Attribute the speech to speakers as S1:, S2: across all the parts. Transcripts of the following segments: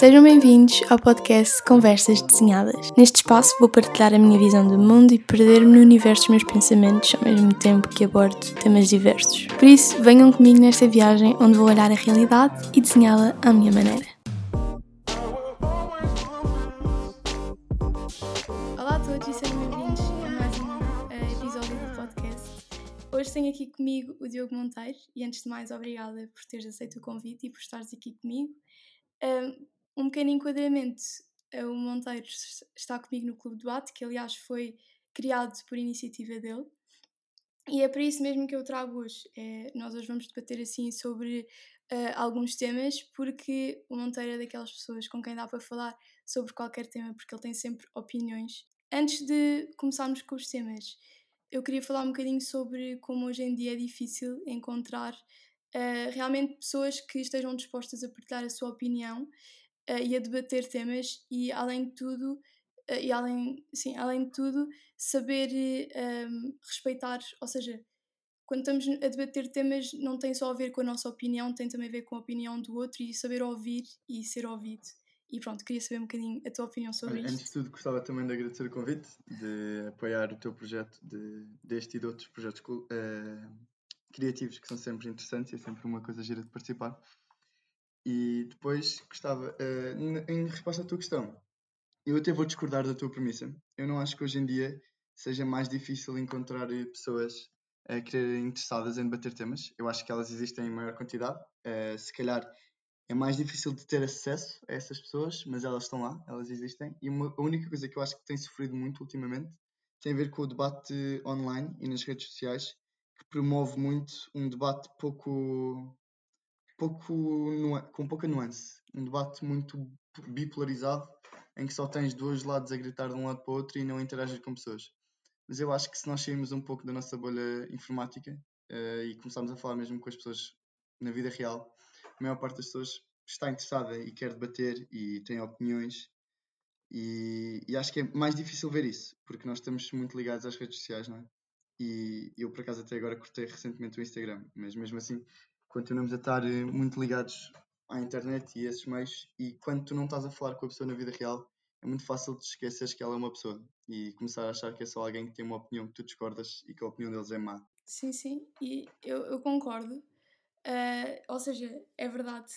S1: Sejam bem-vindos ao podcast Conversas Desenhadas. Neste espaço vou partilhar a minha visão do mundo e perder-me no universo dos meus pensamentos ao mesmo tempo que abordo temas diversos. Por isso, venham comigo nesta viagem onde vou olhar a realidade e desenhá-la à minha maneira. Olá a todos e sejam bem-vindos a mais um eh, episódio do podcast. Hoje tenho aqui comigo o Diogo Monteiro e antes de mais obrigada por teres aceito o convite e por estares aqui comigo. Um, um pequeno enquadramento: o Monteiro está comigo no Clube do Debate, que aliás foi criado por iniciativa dele. E é para isso mesmo que eu trago hoje. É, nós hoje vamos debater assim sobre uh, alguns temas, porque o Monteiro é daquelas pessoas com quem dá para falar sobre qualquer tema, porque ele tem sempre opiniões. Antes de começarmos com os temas, eu queria falar um bocadinho sobre como hoje em dia é difícil encontrar uh, realmente pessoas que estejam dispostas a partilhar a sua opinião uh, e a debater temas e além de tudo uh, e além sim além de tudo saber um, respeitar ou seja quando estamos a debater temas não tem só a ver com a nossa opinião tem também a ver com a opinião do outro e saber ouvir e ser ouvido e pronto, queria saber um bocadinho a tua opinião sobre
S2: isto.
S1: Antes
S2: de tudo, gostava também de agradecer o convite, de apoiar o teu projeto, de, deste e de outros projetos uh, criativos que são sempre interessantes e é sempre uma coisa gira de participar. E depois gostava, uh, em resposta à tua questão, eu até vou discordar da tua premissa. Eu não acho que hoje em dia seja mais difícil encontrar pessoas a quererem interessadas em debater temas. Eu acho que elas existem em maior quantidade. Uh, se calhar é mais difícil de ter acesso a essas pessoas, mas elas estão lá, elas existem. E uma, a única coisa que eu acho que tem sofrido muito ultimamente tem a ver com o debate online e nas redes sociais, que promove muito um debate pouco, pouco com pouca nuance, um debate muito bipolarizado, em que só tens dois lados a gritar de um lado para o outro e não interages com pessoas. Mas eu acho que se nós sairmos um pouco da nossa bolha informática uh, e começarmos a falar mesmo com as pessoas na vida real, a maior parte das pessoas está interessada e quer debater e tem opiniões e, e, acho que é mais difícil ver isso, porque nós estamos muito ligados às redes sociais, não é? E eu, por acaso, até agora cortei recentemente o Instagram, mas mesmo assim continuamos a estar eh, muito ligados à internet e a esses meios. E quando tu não estás a falar com a pessoa na vida real, é muito fácil de esqueceres que ela é uma pessoa e começar a achar que é só alguém que tem uma opinião que tu discordas e que a opinião deles é má.
S1: Sim, sim, e eu, eu concordo. Uh, ou seja, é verdade.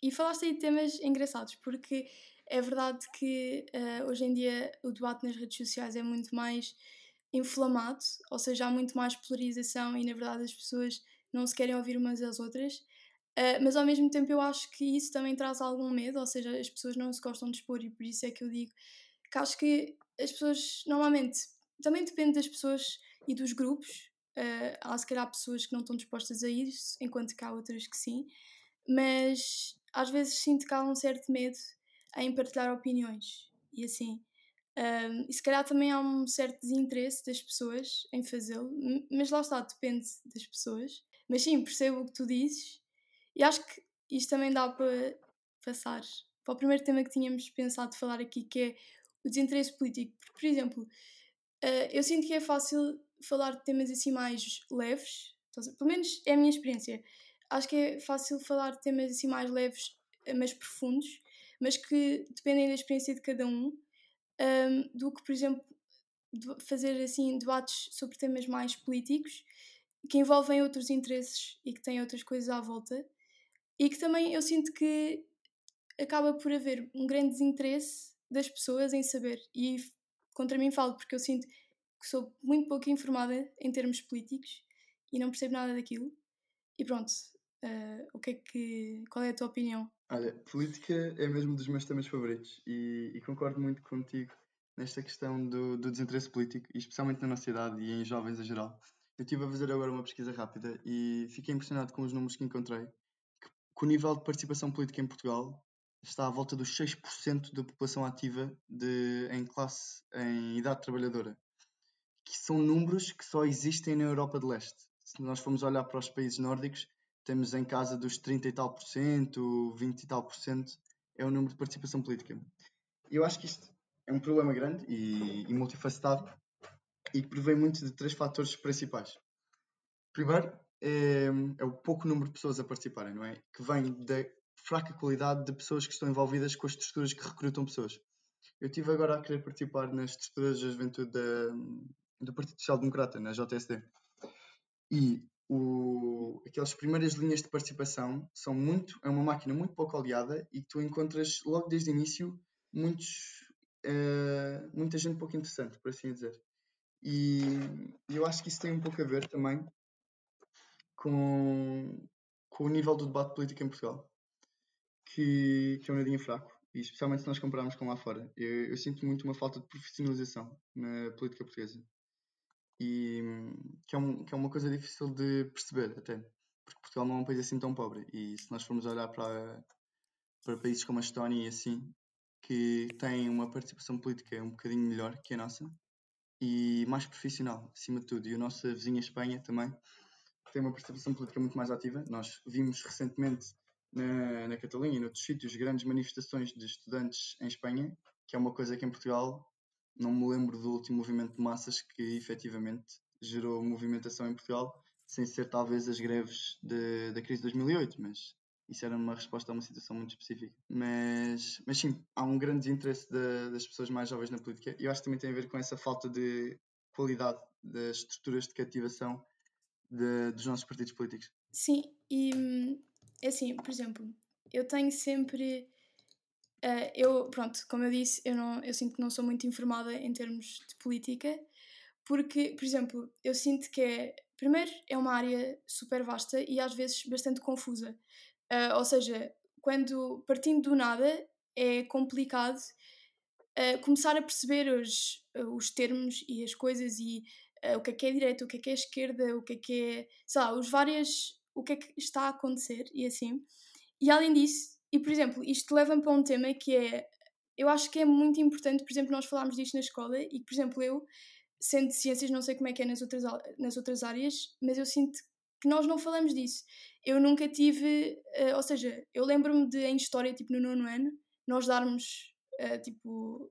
S1: E falaste aí de temas engraçados, porque é verdade que uh, hoje em dia o debate nas redes sociais é muito mais inflamado, ou seja, há muito mais polarização e na verdade as pessoas não se querem ouvir umas às outras. Uh, mas ao mesmo tempo eu acho que isso também traz algum medo, ou seja, as pessoas não se gostam de expor e por isso é que eu digo que acho que as pessoas normalmente também depende das pessoas e dos grupos. Uh, há se calhar pessoas que não estão dispostas a isso, enquanto que há outras que sim, mas às vezes sinto que há um certo medo em partilhar opiniões e assim um, e se calhar também há um certo desinteresse das pessoas em fazê-lo, mas lá está, depende das pessoas. Mas sim, percebo o que tu dizes e acho que isto também dá para passar para o primeiro tema que tínhamos pensado falar aqui, que é o desinteresse político. Porque, por exemplo, uh, eu sinto que é fácil falar de temas assim mais leves, pelo menos é a minha experiência. Acho que é fácil falar de temas assim mais leves, mas profundos, mas que dependem da experiência de cada um um, do que, por exemplo, fazer assim debates sobre temas mais políticos que envolvem outros interesses e que têm outras coisas à volta e que também eu sinto que acaba por haver um grande desinteresse das pessoas em saber. E contra mim falo porque eu sinto que sou muito pouco informada em termos políticos e não percebo nada daquilo. E pronto uh, o que é que qual é a tua opinião?
S2: Olha, política é mesmo dos meus temas favoritos e, e concordo muito contigo nesta questão do, do, desinteresse político, e especialmente na nossa cidade e em jovens em geral. Eu estive a fazer agora uma pesquisa rápida e fiquei impressionado com os números que encontrei. Que, que o nível de participação política em Portugal está à volta dos 6% da população ativa de, em classe, em idade trabalhadora. Que são números que só existem na Europa de Leste. Se nós formos olhar para os países nórdicos, temos em casa dos 30 e tal por cento, 20 e tal por cento, é o número de participação política. Eu acho que isto é um problema grande e, e multifacetado e que provém muito de três fatores principais. Primeiro, é, é, o pouco número de pessoas a participarem, não é? Que vem da fraca qualidade de pessoas que estão envolvidas com as estruturas que recrutam pessoas. Eu estive agora a querer participar nas estruturas da juventude da, do Partido Social Democrata, na JSD. E o, aquelas primeiras linhas de participação são muito, é uma máquina muito pouco aliada e tu encontras logo desde o início muitos, uh, muita gente pouco interessante, por assim dizer. E eu acho que isso tem um pouco a ver também com, com o nível do debate político em Portugal, que, que é um nadinho fraco, e especialmente se nós compararmos com lá fora. Eu, eu sinto muito uma falta de profissionalização na política portuguesa e que é, um, que é uma coisa difícil de perceber até, porque Portugal não é um país assim tão pobre e se nós formos olhar para, para países como a Estónia e assim, que têm uma participação política um bocadinho melhor que a nossa e mais profissional, acima de tudo, e a nossa vizinha Espanha também tem uma participação política muito mais ativa. Nós vimos recentemente na, na Catalunha e noutros sítios grandes manifestações de estudantes em Espanha, que é uma coisa que em Portugal não me lembro do último movimento de massas que efetivamente gerou movimentação em Portugal, sem ser talvez as greves de, da crise de 2008, mas isso era uma resposta a uma situação muito específica. Mas, mas sim, há um grande desinteresse de, das pessoas mais jovens na política e eu acho que também tem a ver com essa falta de qualidade das estruturas de cativação de, dos nossos partidos políticos.
S1: Sim, e é assim, por exemplo, eu tenho sempre Uh, eu, pronto, como eu disse, eu, não, eu sinto que não sou muito informada em termos de política, porque, por exemplo, eu sinto que é, primeiro, é uma área super vasta e às vezes bastante confusa. Uh, ou seja, quando partindo do nada é complicado uh, começar a perceber os, os termos e as coisas e o que é que é direita, o que é que é esquerda, o que é que é, sei lá, os várias, o que é que está a acontecer e assim. E além disso, e, por exemplo, isto leva-me para um tema que é. Eu acho que é muito importante, por exemplo, nós falarmos disto na escola e, por exemplo, eu, sendo de ciências, não sei como é que é nas outras, nas outras áreas, mas eu sinto que nós não falamos disso. Eu nunca tive. Uh, ou seja, eu lembro-me de, em história, tipo no nono ano, nós darmos, uh, tipo,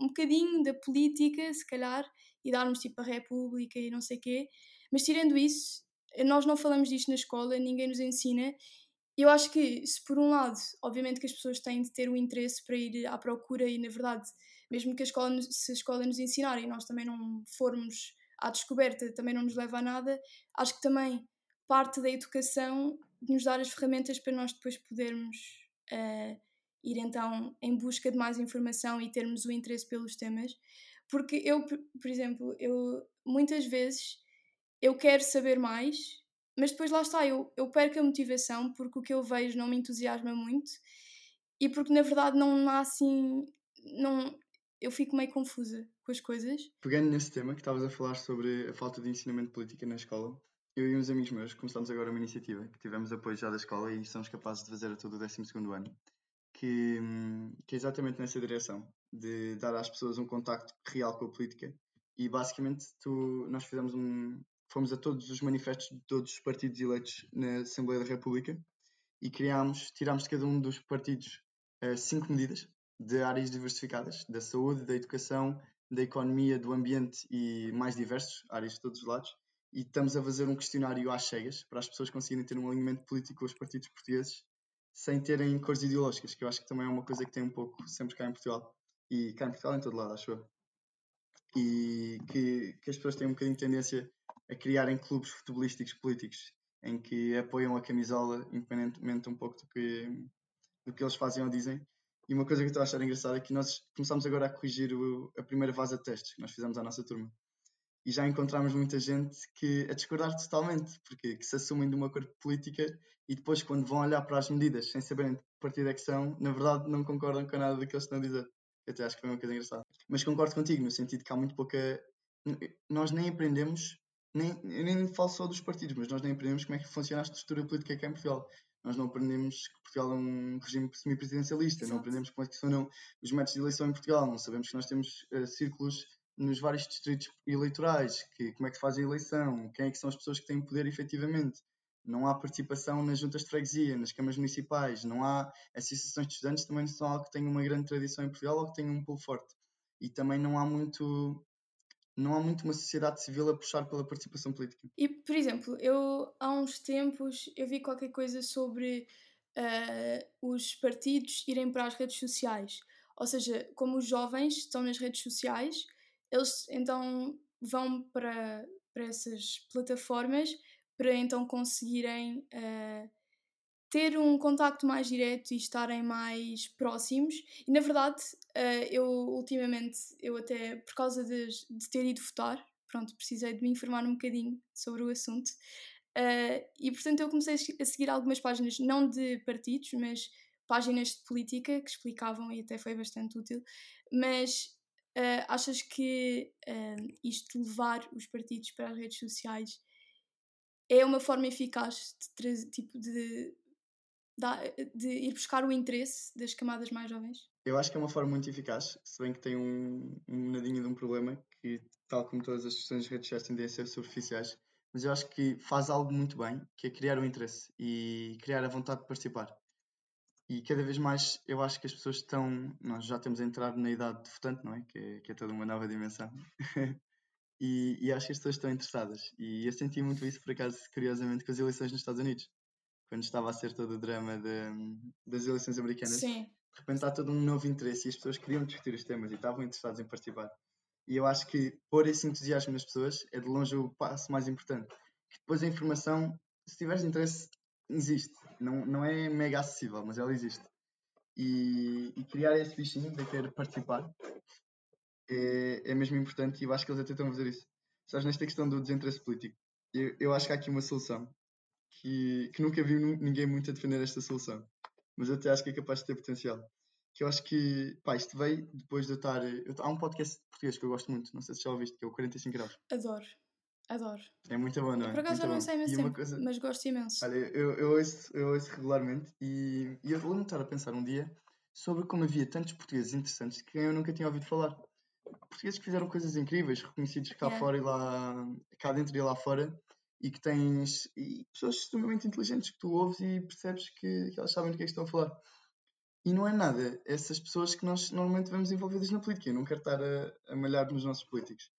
S1: um bocadinho da política, se calhar, e darmos, tipo, a República e não sei quê. Mas, tirando isso, nós não falamos disto na escola, ninguém nos ensina eu acho que, se por um lado, obviamente que as pessoas têm de ter o interesse para ir à procura e, na verdade, mesmo que a escola, se a escola nos ensinar e nós também não formos à descoberta, também não nos leva a nada, acho que também parte da educação de nos dar as ferramentas para nós depois podermos uh, ir então em busca de mais informação e termos o interesse pelos temas. Porque eu, por exemplo, eu muitas vezes eu quero saber mais mas depois lá está, eu, eu perco a motivação porque o que eu vejo não me entusiasma muito e porque na verdade não há assim. Não, eu fico meio confusa com as coisas.
S2: Pegando nesse tema que estavas a falar sobre a falta de ensinamento de política na escola, eu e uns amigos meus começamos agora uma iniciativa que tivemos apoio já da escola e somos capazes de fazer a todo o 12 ano, que, que é exatamente nessa direção, de dar às pessoas um contacto real com a política. E basicamente tu, nós fizemos um, fomos a todos os manifestos de todos os partidos eleitos na Assembleia da República e criámos, tirámos de cada um dos partidos uh, cinco medidas de áreas diversificadas, da saúde, da educação, da economia, do ambiente e mais diversos, áreas de todos os lados. E estamos a fazer um questionário às cegas para as pessoas conseguirem ter um alinhamento político com os partidos portugueses sem terem cores ideológicas, que eu acho que também é uma coisa que tem um pouco sempre cá em Portugal. E cá em Portugal em todo lado, acho eu. E que, que as pessoas têm um bocadinho de tendência a criarem clubes futebolísticos políticos em que apoiam a camisola independentemente um pouco do que, do que eles fazem ou dizem. E uma coisa que eu estou a achar engraçada é que nós começamos agora a corrigir o, a primeira fase de testes que nós fizemos à nossa turma. E já encontramos muita gente que a discordar totalmente, porque que se assumem de uma cor política e depois, quando vão olhar para as medidas sem saberem de que partido é que são, na verdade não concordam com nada do que eles estão a dizer. Eu até acho que foi uma coisa engraçada. Mas concordo contigo, no sentido que há muito pouca. Nós nem aprendemos nem, eu nem falo só dos partidos, mas nós nem aprendemos como é que funciona a estrutura política aqui em Portugal. Nós não aprendemos que Portugal é um regime semipresidencialista, não aprendemos como é que funcionam os métodos de eleição em Portugal, não sabemos que nós temos uh, círculos nos vários distritos eleitorais, que, como é que se faz a eleição, quem é que são as pessoas que têm poder efetivamente. Não há participação nas juntas de freguesia, nas câmaras municipais, não há associações de estudantes, também não são algo que tenha uma grande tradição em Portugal ou que tenha um pulo forte. E também não há muito não há muito uma sociedade civil a puxar pela participação política.
S1: E, por exemplo, eu há uns tempos eu vi qualquer coisa sobre uh, os partidos irem para as redes sociais. Ou seja, como os jovens estão nas redes sociais, eles então vão para, para essas plataformas para então conseguirem uh, ter um contacto mais direto e estarem mais próximos. E na verdade, uh, eu ultimamente, eu até por causa de, de ter ido votar, pronto, precisei de me informar um bocadinho sobre o assunto. Uh, e portanto eu comecei a seguir algumas páginas, não de partidos, mas páginas de política que explicavam e até foi bastante útil. Mas uh, achas que isto levar os partidos para as redes sociais é uma forma eficaz de, tipo, de, de, de ir buscar o interesse das camadas mais jovens?
S2: Eu acho que é uma forma muito eficaz, se bem que tem um, um nadinho de um problema que, tal como todas as questões de redes sociais, tendem a ser superficiais, mas eu acho que faz algo muito bem, que é criar o interesse e criar a vontade de participar. E cada vez mais eu acho que as pessoas estão. Nós já temos entrado na idade de votante, não é? Que é, que é toda uma nova dimensão. e, e, acho que as pessoas estão interessadas. E eu senti muito isso, por acaso, curiosamente, com as eleições nos Estados Unidos. Quando estava a ser todo o drama de, das eleições americanas.
S1: Sim.
S2: De repente há todo um novo interesse e as pessoas queriam discutir os temas e estavam interessadas em participar. E eu acho que pôr esse entusiasmo nas pessoas é de longe o passo mais importante. Que depois a informação, se tiveres interesse, existe. Não, não é mega acessível, mas ela existe. E, e criar esse bichinho de querer participar é, é mesmo importante e eu acho que eles até estão a fazer isso. Sabes, nesta questão do desinteresse político, eu, eu acho que há aqui uma solução que, que nunca vi ninguém muito a defender esta solução, mas eu até acho que é capaz de ter potencial que eu acho que, pá, isto veio depois de eu estar. Eu, há um podcast português que eu gosto muito, não sei se já ouviste, que é o 45 Graus.
S1: Adoro, adoro.
S2: É muito bom, não é?
S1: Por acaso já não sei imenso tempo, coisa... mas gosto imenso.
S2: Olha, eu, eu, ouço, eu ouço regularmente e, e eu lembro-me estar a pensar um dia sobre como havia tantos portugueses interessantes que eu nunca tinha ouvido falar. Portugueses que fizeram coisas incríveis, reconhecidos cá yeah. fora e lá, cá dentro e lá fora, e que tens e pessoas extremamente inteligentes que tu ouves e percebes que, que elas sabem do que é que estão a falar. E não é nada essas pessoas que nós normalmente vemos envolvidas na política. Eu não quero estar a, a malhar nos nossos políticos.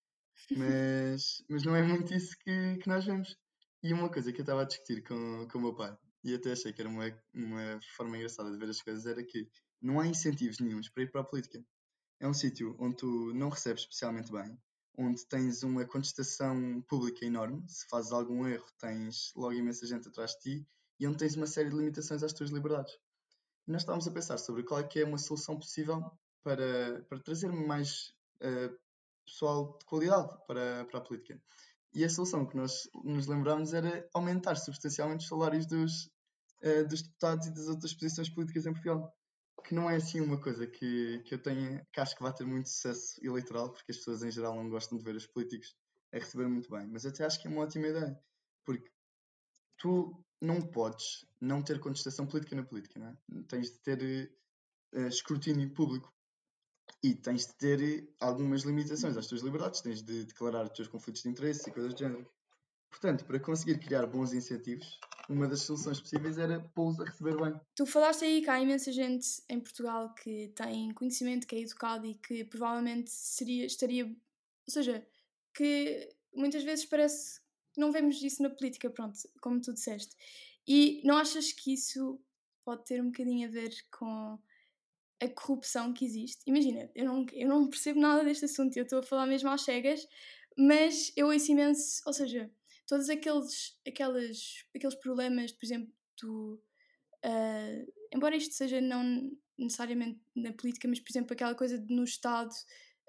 S2: Mas, mas não é muito isso que, que nós vemos. E uma coisa que eu estava a discutir com, com o meu pai, e até achei que era uma, uma forma engraçada de ver as coisas, era que não há incentivos nenhums para ir para a política. É um sítio onde tu não recebes especialmente bem, onde tens uma contestação pública enorme. Se fazes algum erro, tens logo imensa gente atrás de ti e onde tens uma série de limitações às tuas liberdades nós estávamos a pensar sobre qual é que é uma solução possível para, para trazer mais uh, pessoal de qualidade para, para a política. E a solução que nós nos lembrámos era aumentar substancialmente os salários dos, uh, dos deputados e das outras posições políticas em Portugal. Que não é assim uma coisa que, que eu tenha, que acho que vai ter muito sucesso eleitoral, porque as pessoas em geral não gostam de ver os políticos a receber muito bem. Mas até acho que é uma ótima ideia, porque tu não podes não ter contestação política na política, não é? Tens de ter uh, escrutínio público e tens de ter algumas limitações às tuas liberdades, tens de declarar os teus conflitos de interesse e coisas do género. Portanto, para conseguir criar bons incentivos, uma das soluções possíveis era pô-los a receber bem.
S1: Tu falaste aí que há imensa gente em Portugal que tem conhecimento, que é educado e que provavelmente seria, estaria. Ou seja, que muitas vezes parece não vemos isso na política, pronto, como tu disseste. E não achas que isso pode ter um bocadinho a ver com a corrupção que existe? Imagina, eu não, eu não percebo nada deste assunto, eu estou a falar mesmo às cegas, mas eu ouço imenso, ou seja, todos aqueles, aquelas, aqueles problemas, por exemplo, do, uh, embora isto seja não necessariamente na política, mas por exemplo aquela coisa de no Estado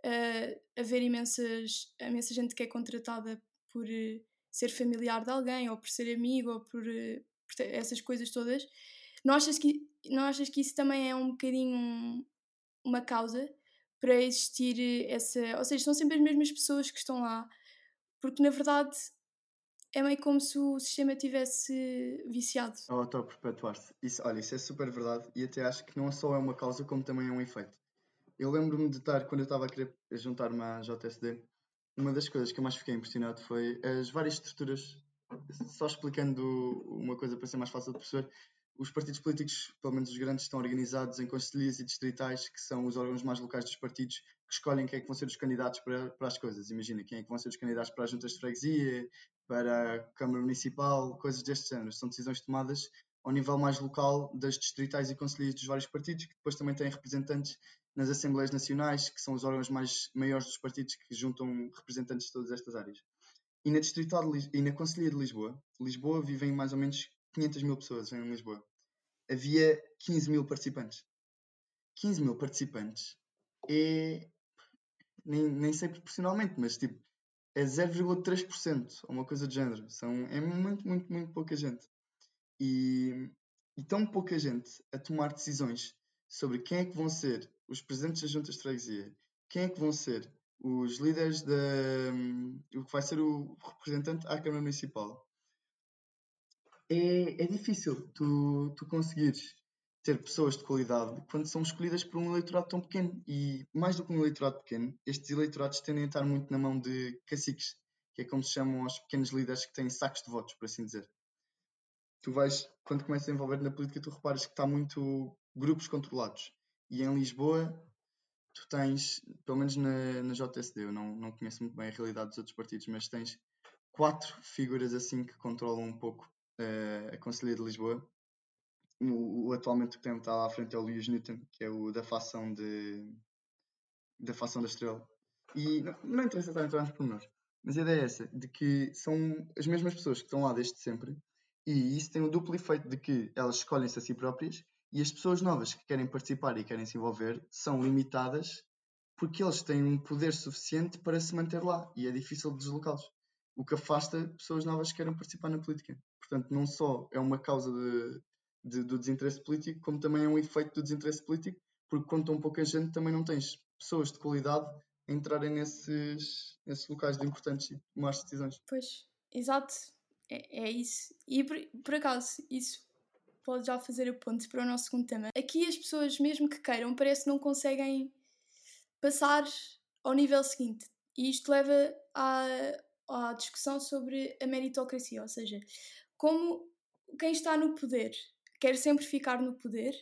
S1: uh, haver imensas, imensa gente que é contratada por uh, ser familiar de alguém, ou por ser amigo, ou por, por essas coisas todas, não achas, que, não achas que isso também é um bocadinho um, uma causa para existir essa. Ou seja, são sempre as mesmas pessoas que estão lá, porque na verdade é meio como se o sistema tivesse viciado.
S2: Ou auto-perpetuar-se. Isso, olha, isso é super verdade e até acho que não só é uma causa, como também é um efeito. Eu lembro-me de estar, quando eu estava a querer juntar-me à JSD, uma das coisas que eu mais fiquei impressionado foi as várias estruturas. Só explicando uma coisa para ser mais fácil de perceber, os partidos políticos, pelo menos os grandes, estão organizados em conselhos e distritais, que são os órgãos mais locais dos partidos, que escolhem quem é que vão ser os candidatos para, para as coisas. Imagina, quem é que vão ser os candidatos para as juntas de freguesia, para a Câmara Municipal, coisas deste género. São decisões tomadas ao nível mais local das distritais e conselheiros dos vários partidos, que depois também têm representantes nas Assembleias Nacionais, que são os órgãos mais maiores dos partidos que juntam representantes de todas estas áreas. E na distrital e na Conselhia de Lisboa, Lisboa vivem mais ou menos 500 mil pessoas em Lisboa. Havia 15 mil participantes. 15 mil participantes é. Nem, nem sei proporcionalmente, mas tipo, é 0,3% ou uma coisa do género. São, é muito, muito, muito pouca gente. E, e tão pouca gente a tomar decisões sobre quem é que vão ser os presidentes das juntas de freguesia, quem é que vão ser os líderes da. O que vai ser o representante à Câmara Municipal. É, é difícil tu, tu conseguires ter pessoas de qualidade quando são escolhidas por um eleitorado tão pequeno. E mais do que um eleitorado pequeno, estes eleitorados tendem a estar muito na mão de caciques, que é como se chamam aos pequenos líderes que têm sacos de votos, por assim dizer. Tu vais, quando começas a envolver na política, tu reparas que está muito grupos controlados. E em Lisboa, tu tens, pelo menos na, na JSD, eu não, não conheço muito bem a realidade dos outros partidos, mas tens quatro figuras assim que controlam um pouco uh, a Conselhia de Lisboa o, o atualmente que tem está lá à frente é o Lewis Newton, que é o da facção de da facção da estrela. E não, não interessa estar a entrar nos pormenores, mas a ideia é essa, de que são as mesmas pessoas que estão lá desde sempre, e isso tem o duplo efeito de que elas escolhem-se a si próprias e as pessoas novas que querem participar e querem se envolver são limitadas porque eles têm um poder suficiente para se manter lá e é difícil deslocá-los. O que afasta pessoas novas que querem participar na política. Portanto, não só é uma causa de, de, do desinteresse político, como também é um efeito do desinteresse político, porque quando tão pouca gente também não tens pessoas de qualidade a entrarem nesses, nesses locais de importantes e tomar decisões.
S1: Pois, exato, é, é isso. E por, por acaso, isso pode já fazer a ponte para o nosso segundo tema. Aqui as pessoas, mesmo que queiram, parece que não conseguem passar ao nível seguinte. E isto leva à, à discussão sobre a meritocracia, ou seja, como quem está no poder quer sempre ficar no poder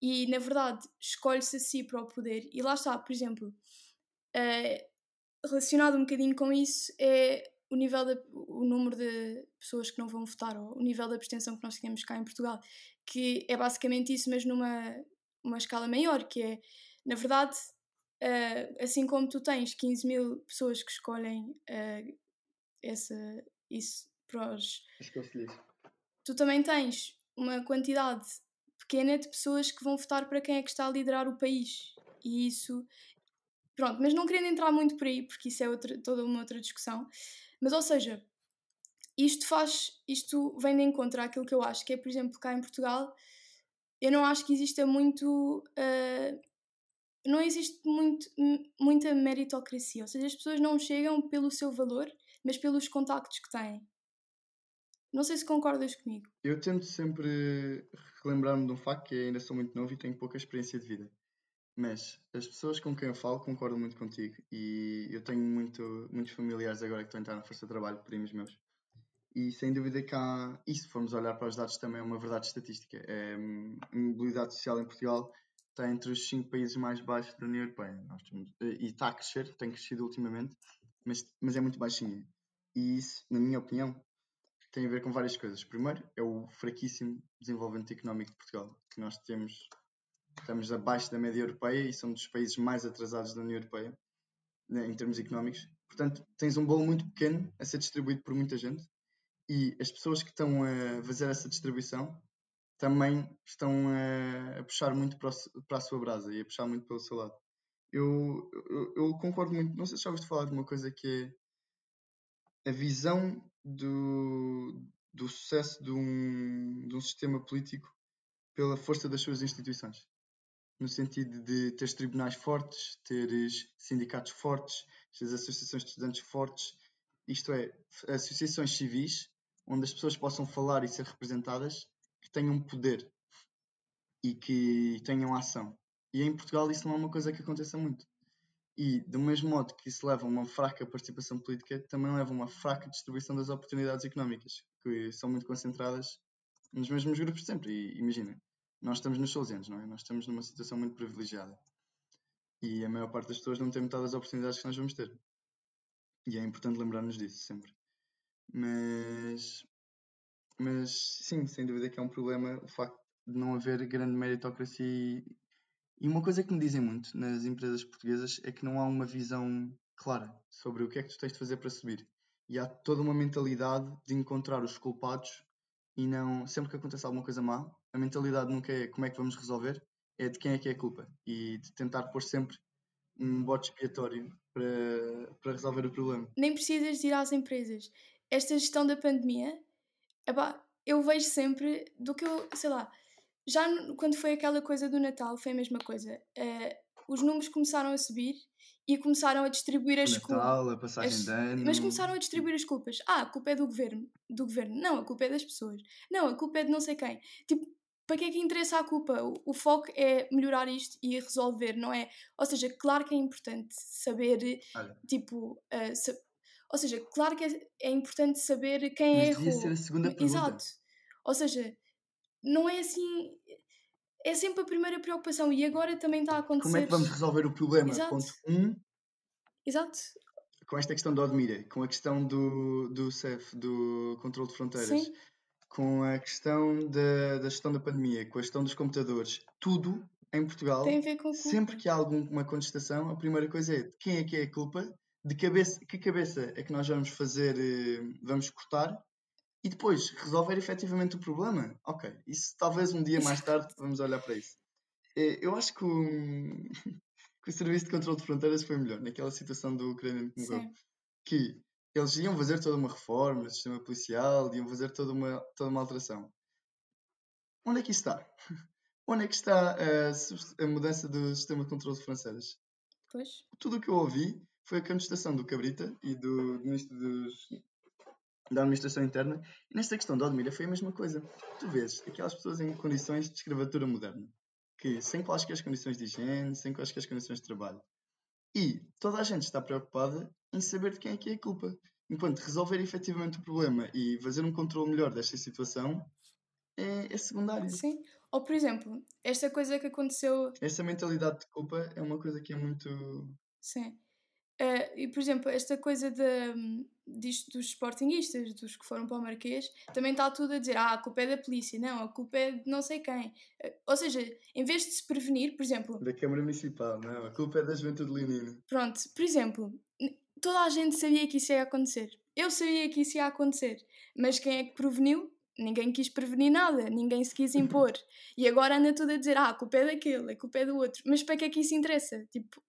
S1: e, na verdade, escolhe-se a si para o poder. E lá está, por exemplo, uh, relacionado um bocadinho com isso é o nível o número de pessoas que não vão votar ou o nível de abstenção que nós temos cá em Portugal, que é basicamente isso, mas numa uma escala maior, que é, na verdade, uh, assim como tu tens 15 mil pessoas que escolhem uh, essa, isso para os... Tu também tens uma quantidade pequena de pessoas que vão votar para quem é que está a liderar o país. E isso. Pronto, mas não querendo entrar muito por aí, porque isso é outra, toda uma outra discussão. Mas, ou seja, isto faz. Isto vem de encontro àquilo que eu acho, que é, por exemplo, cá em Portugal, eu não acho que exista muito. Uh, não existe muito, muita meritocracia, ou seja, as pessoas não chegam pelo seu valor, mas pelos contactos que têm. Não sei se concordas comigo.
S2: Eu tento sempre relembrar-me de um facto que ainda sou muito novo e tenho pouca experiência de vida. Mas as pessoas com quem eu falo concordam muito contigo e eu tenho muito, muitos familiares agora que estão a entrar na força de trabalho, primos meus. E sem dúvida que há, e se formos olhar para os dados também é uma verdade estatística. É, a mobilidade social em Portugal está entre os cinco países mais baixos da União Europeia. Temos, e está a crescer, tem crescido ultimamente, mas, mas é muito baixinha. E isso, na minha opinião, tem a ver com várias coisas. Primeiro, é o fraquíssimo desenvolvimento económico de Portugal, que nós temos, estamos abaixo da média europeia e somos dos países mais atrasados da União Europeia né, em termos económicos. Portanto, tens um bolo muito pequeno a ser distribuído por muita gente e as pessoas que estão a fazer essa distribuição também estão a, puxar muito para, a sua brasa e a puxar muito pelo seu lado. Eu, eu, eu concordo muito, não sei se já ouviste falar de uma coisa que é a visão do, do sucesso de um, de um sistema político pela força das suas instituições. No sentido de teres tribunais fortes, teres sindicatos fortes, teres associações de estudantes fortes, isto é, associações civis onde as pessoas possam falar e ser representadas que tenham poder e que tenham ação. E em Portugal isso não é uma coisa que aconteça muito. E, do mesmo modo que isso leva a uma fraca participação política, também leva a uma fraca distribuição das oportunidades económicas, que são muito concentradas nos mesmos grupos de sempre. E imagina, nós estamos nos Salesianos, não é? Nós estamos numa situação muito privilegiada. E a maior parte das pessoas não tem metade das oportunidades que nós vamos ter. E é importante lembrar-nos disso sempre. Mas mas sim, sem dúvida que é um problema o facto de não haver grande meritocracia. E uma coisa que me dizem muito nas empresas portuguesas é que não há uma visão clara sobre o que é que tu tens de fazer para subir. E há toda uma mentalidade de encontrar os culpados e não. Sempre que acontece alguma coisa má, a mentalidade nunca é como é que vamos resolver, é de quem é que é a culpa. E de tentar pôr sempre um bote expiatório para, para resolver o problema.
S1: Nem precisas de ir às empresas. Esta gestão da pandemia, epá, eu vejo sempre do que eu, sei lá, já quando foi aquela coisa do Natal, foi a mesma coisa. Uh, os números começaram a subir e começaram a distribuir as
S2: culpas. a passagem as, de ano.
S1: Mas começaram a distribuir as culpas. Ah, a culpa é do governo. Do governo. Não, a culpa é das pessoas. Não, a culpa é de não sei quem. Tipo, para que é que interessa a culpa? O, o foco é melhorar isto e resolver, não é? Ou seja, claro que é importante saber, Olha. tipo, uh, sa ou seja, claro que é, é importante saber quem
S2: mas
S1: é errou.
S2: ser a segunda pergunta.
S1: Exato. Ou seja, não é assim. É sempre a primeira preocupação e agora também está a acontecer.
S2: Como é que vamos resolver o problema? Exato. Ponto 1. Um,
S1: Exato.
S2: Com esta questão do Odmira, com a questão do, do CEF, do controle de fronteiras. Sim com a questão da, da gestão da pandemia, com a gestão dos computadores, tudo em Portugal,
S1: Tem a ver com
S2: sempre que há alguma contestação, a primeira coisa é de quem é que é a culpa, de cabeça, que cabeça é que nós vamos fazer, eh, vamos cortar, e depois resolver efetivamente o problema. Ok, isso talvez um dia mais tarde vamos olhar para isso. Eh, eu acho que o, que o Serviço de Controlo de Fronteiras foi melhor naquela situação do ucraniano que morreu. Que eles iam fazer toda uma reforma do sistema policial, iam fazer toda uma, toda uma alteração. Onde é que isso está? Onde é que está a, a mudança do sistema de controle de fronteiras?
S1: Pois.
S2: Tudo o que eu ouvi foi a contestação do Cabrita e do, do ministro dos, da Administração Interna. E nesta questão da Odmira foi a mesma coisa. Tu vês aquelas pessoas em condições de escravatura moderna, que sem quaisquer condições de higiene, sem quaisquer condições de trabalho. E toda a gente está preocupada em saber de quem é que é a culpa. Enquanto resolver efetivamente o problema e fazer um controle melhor desta situação é, é secundário.
S1: Sim. Ou, por exemplo, esta coisa que aconteceu.
S2: Essa mentalidade de culpa é uma coisa que é muito.
S1: Sim. Uh, e, por exemplo, esta coisa de, disto dos sportinguistas, dos que foram para o Marquês, também está tudo a dizer: ah, a culpa é da polícia, não, a culpa é de não sei quem. Uh, ou seja, em vez de se prevenir, por exemplo.
S2: Da Câmara Municipal, não, a culpa é da Juventude Leonina.
S1: Pronto, por exemplo, toda a gente sabia que isso ia acontecer. Eu sabia que isso ia acontecer. Mas quem é que preveniu? Ninguém quis prevenir nada, ninguém se quis impor. e agora anda tudo a dizer: ah, a culpa é daquele, a culpa é do outro. Mas para que é que isso interessa? Tipo,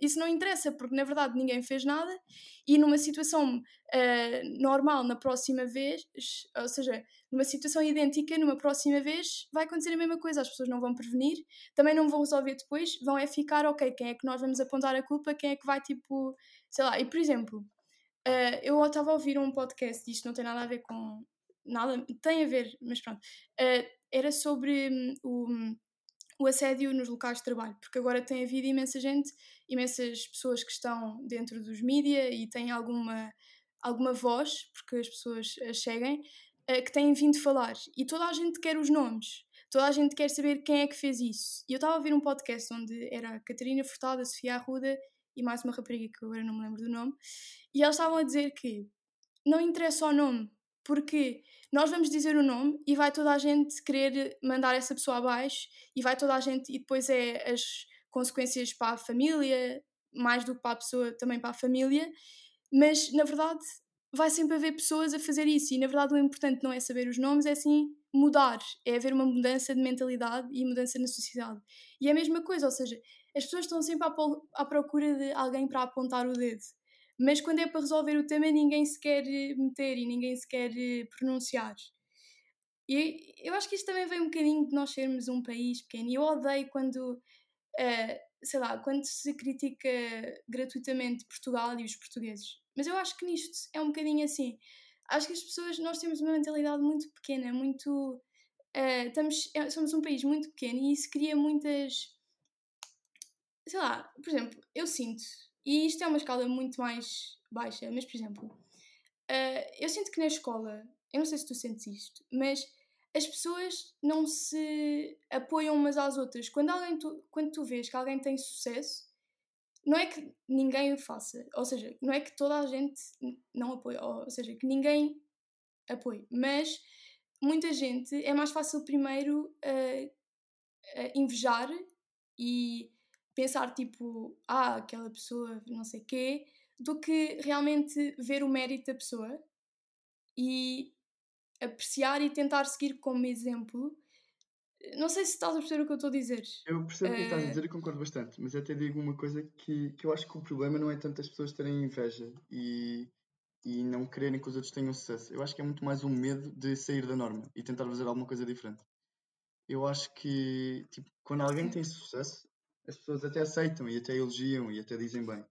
S1: isso não interessa, porque na verdade ninguém fez nada e numa situação uh, normal, na próxima vez, ou seja, numa situação idêntica, numa próxima vez, vai acontecer a mesma coisa. As pessoas não vão prevenir, também não vão resolver depois, vão é ficar, ok, quem é que nós vamos apontar a culpa, quem é que vai tipo, sei lá. E por exemplo, uh, eu estava a ouvir um podcast, isto não tem nada a ver com. Nada, tem a ver, mas pronto. Uh, era sobre um, o o assédio nos locais de trabalho, porque agora tem havido imensa gente, imensas pessoas que estão dentro dos mídia e têm alguma, alguma voz, porque as pessoas as seguem, uh, que têm vindo falar. E toda a gente quer os nomes, toda a gente quer saber quem é que fez isso. E eu estava a ouvir um podcast onde era a Catarina Furtado, a Sofia Arruda e mais uma rapariga que agora não me lembro do nome, e elas estavam a dizer que não interessa o nome, porque nós vamos dizer o nome e vai toda a gente querer mandar essa pessoa abaixo e vai toda a gente e depois é as consequências para a família, mais do que para a pessoa, também para a família, mas na verdade vai sempre haver pessoas a fazer isso e na verdade o importante não é saber os nomes, é sim mudar, é haver uma mudança de mentalidade e mudança na sociedade. E é a mesma coisa, ou seja, as pessoas estão sempre à, à procura de alguém para apontar o dedo mas quando é para resolver o tema ninguém se quer eh, meter e ninguém se quer eh, pronunciar. E eu acho que isto também vem um bocadinho de nós sermos um país pequeno. E eu odeio quando, uh, sei lá, quando se critica gratuitamente Portugal e os portugueses. Mas eu acho que nisto é um bocadinho assim. Acho que as pessoas, nós temos uma mentalidade muito pequena, muito. Uh, estamos, somos um país muito pequeno e isso cria muitas. Sei lá, por exemplo, eu sinto e isto é uma escala muito mais baixa, mas por exemplo, uh, eu sinto que na escola, eu não sei se tu sentes isto, mas as pessoas não se apoiam umas às outras. Quando, alguém tu, quando tu vês que alguém tem sucesso, não é que ninguém o faça, ou seja, não é que toda a gente não apoia, ou seja, que ninguém apoie, mas muita gente é mais fácil primeiro uh, uh, invejar e pensar tipo, ah, aquela pessoa não sei quê, do que realmente ver o mérito da pessoa e apreciar e tentar seguir como exemplo. Não sei se estás a perceber o que eu estou a dizer.
S2: Eu percebo o que estás a dizer e concordo bastante, mas até digo uma coisa que, que eu acho que o problema não é tanto as pessoas terem inveja e, e não quererem que os outros tenham sucesso. Eu acho que é muito mais um medo de sair da norma e tentar fazer alguma coisa diferente. Eu acho que tipo, quando alguém tem sucesso, as pessoas até aceitam e até elogiam e até dizem bem.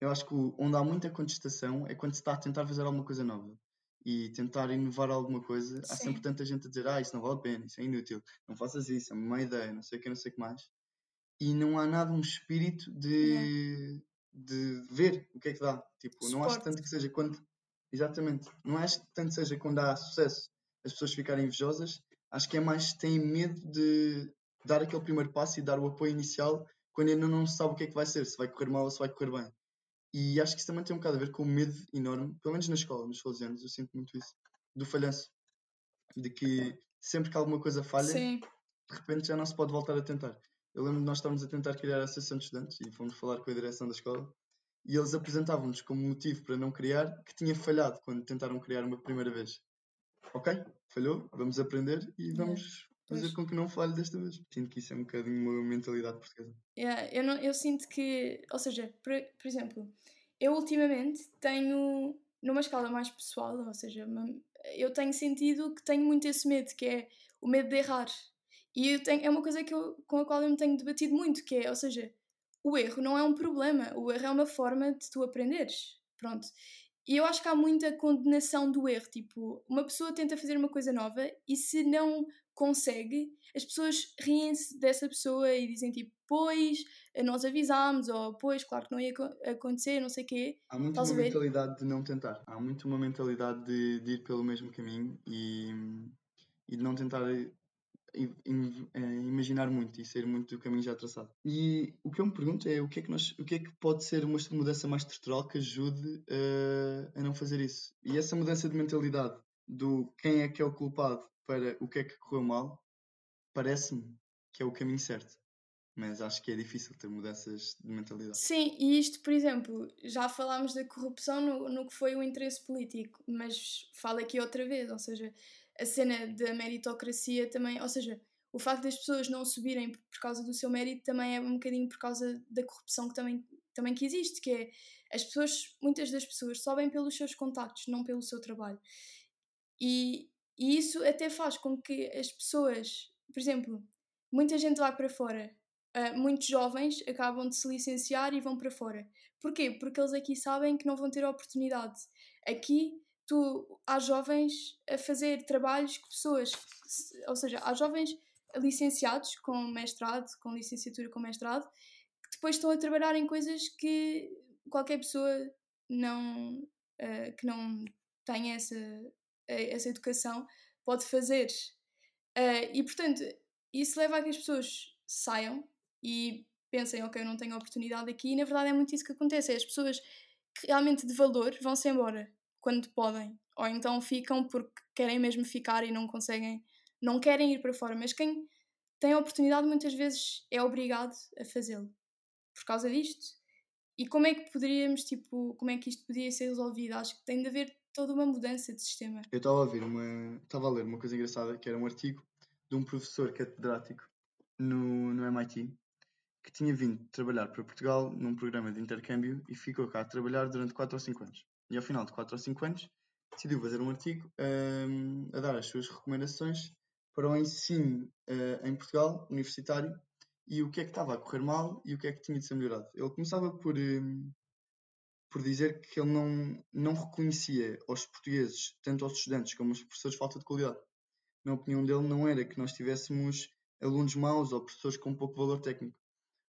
S2: Eu acho que onde há muita contestação é quando se está a tentar fazer alguma coisa nova e tentar inovar alguma coisa. Há sempre tanta gente a dizer: Ah, isso não vale a pena, isso é inútil, não faças isso, é uma má ideia, não sei o que, não sei o que mais. E não há nada um espírito de, de ver o que é que dá. Tipo, não acho tanto que seja quando. Exatamente. Não acho tanto seja quando há sucesso as pessoas ficarem invejosas. Acho que é mais têm medo de dar aquele primeiro passo e dar o apoio inicial quando ainda não sabe o que é que vai ser, se vai correr mal ou se vai correr bem. E acho que isso também tem um bocado a ver com o medo enorme, pelo menos na escola, nos 12 anos, eu sinto muito isso, do falhanço. De que sempre que alguma coisa falha, Sim. de repente já não se pode voltar a tentar. Eu lembro de nós estarmos a tentar criar a Associação de Estudantes e fomos falar com a direção da escola e eles apresentavam-nos como motivo para não criar que tinha falhado quando tentaram criar uma primeira vez. Ok, falhou, vamos aprender e vamos fazer com que não falhe desta vez. Sinto que isso é um bocadinho uma mentalidade portuguesa.
S1: Yeah, eu, não, eu sinto que, ou seja, por, por exemplo, eu ultimamente tenho, numa escala mais pessoal, ou seja, eu tenho sentido que tenho muito esse medo, que é o medo de errar. E tenho, é uma coisa que eu, com a qual eu me tenho debatido muito, que é, ou seja, o erro não é um problema, o erro é uma forma de tu aprenderes. Pronto. E eu acho que há muita condenação do erro. Tipo, uma pessoa tenta fazer uma coisa nova e se não consegue, as pessoas riem-se dessa pessoa e dizem tipo, pois, nós avisámos, ou pois, claro que não ia acontecer, não sei o quê.
S2: Há muito Estás uma mentalidade de não tentar. Há muito uma mentalidade de, de ir pelo mesmo caminho e, e de não tentar eh, imaginar muito e sair muito do caminho já traçado. E o que eu me pergunto é o que é que, nós, o que, é que pode ser uma mudança mais estrutural que ajude uh, a não fazer isso. E essa mudança de mentalidade do quem é que é o culpado para o que é que correu mal, parece-me que é o caminho certo. Mas acho que é difícil ter mudanças de mentalidade.
S1: Sim, e isto, por exemplo, já falámos da corrupção no, no que foi o interesse político, mas falo aqui outra vez, ou seja, a cena da meritocracia também, ou seja, o facto das pessoas não subirem por causa do seu mérito também é um bocadinho por causa da corrupção que também, também que existe, que é as pessoas, muitas das pessoas sobem pelos seus contactos, não pelo seu trabalho. E, e isso até faz com que as pessoas, por exemplo, muita gente vai para fora, uh, muitos jovens acabam de se licenciar e vão para fora. Porquê? Porque eles aqui sabem que não vão ter oportunidade. Aqui tu há jovens a fazer trabalhos que pessoas, ou seja, há jovens licenciados com mestrado, com licenciatura com mestrado, que depois estão a trabalhar em coisas que qualquer pessoa não uh, que não tenha essa, essa educação pode fazer. Uh, e portanto, isso leva a que as pessoas saiam e pensem, ok, eu não tenho oportunidade aqui, e na verdade é muito isso que acontece, é as pessoas que realmente de valor vão-se embora quando podem, ou então ficam porque querem mesmo ficar e não conseguem, não querem ir para fora, mas quem tem a oportunidade muitas vezes é obrigado a fazê-lo por causa disto. E como é que poderíamos, tipo, como é que isto podia ser resolvido? Acho que tem de haver toda uma mudança de sistema.
S2: Eu estava a ouvir uma, estava a ler uma coisa engraçada que era um artigo de um professor catedrático no, no MIT que tinha vindo trabalhar para Portugal num programa de intercâmbio e ficou cá a trabalhar durante 4 ou 5 anos. E ao final de 4 ou 5 anos decidiu fazer um artigo um, a dar as suas recomendações para o ensino uh, em Portugal, universitário, e o que é que estava a correr mal e o que é que tinha de ser melhorado. Ele começava por, um, por dizer que ele não, não reconhecia aos portugueses, tanto aos estudantes como aos professores, falta de qualidade. Na opinião dele, não era que nós tivéssemos alunos maus ou professores com pouco valor técnico.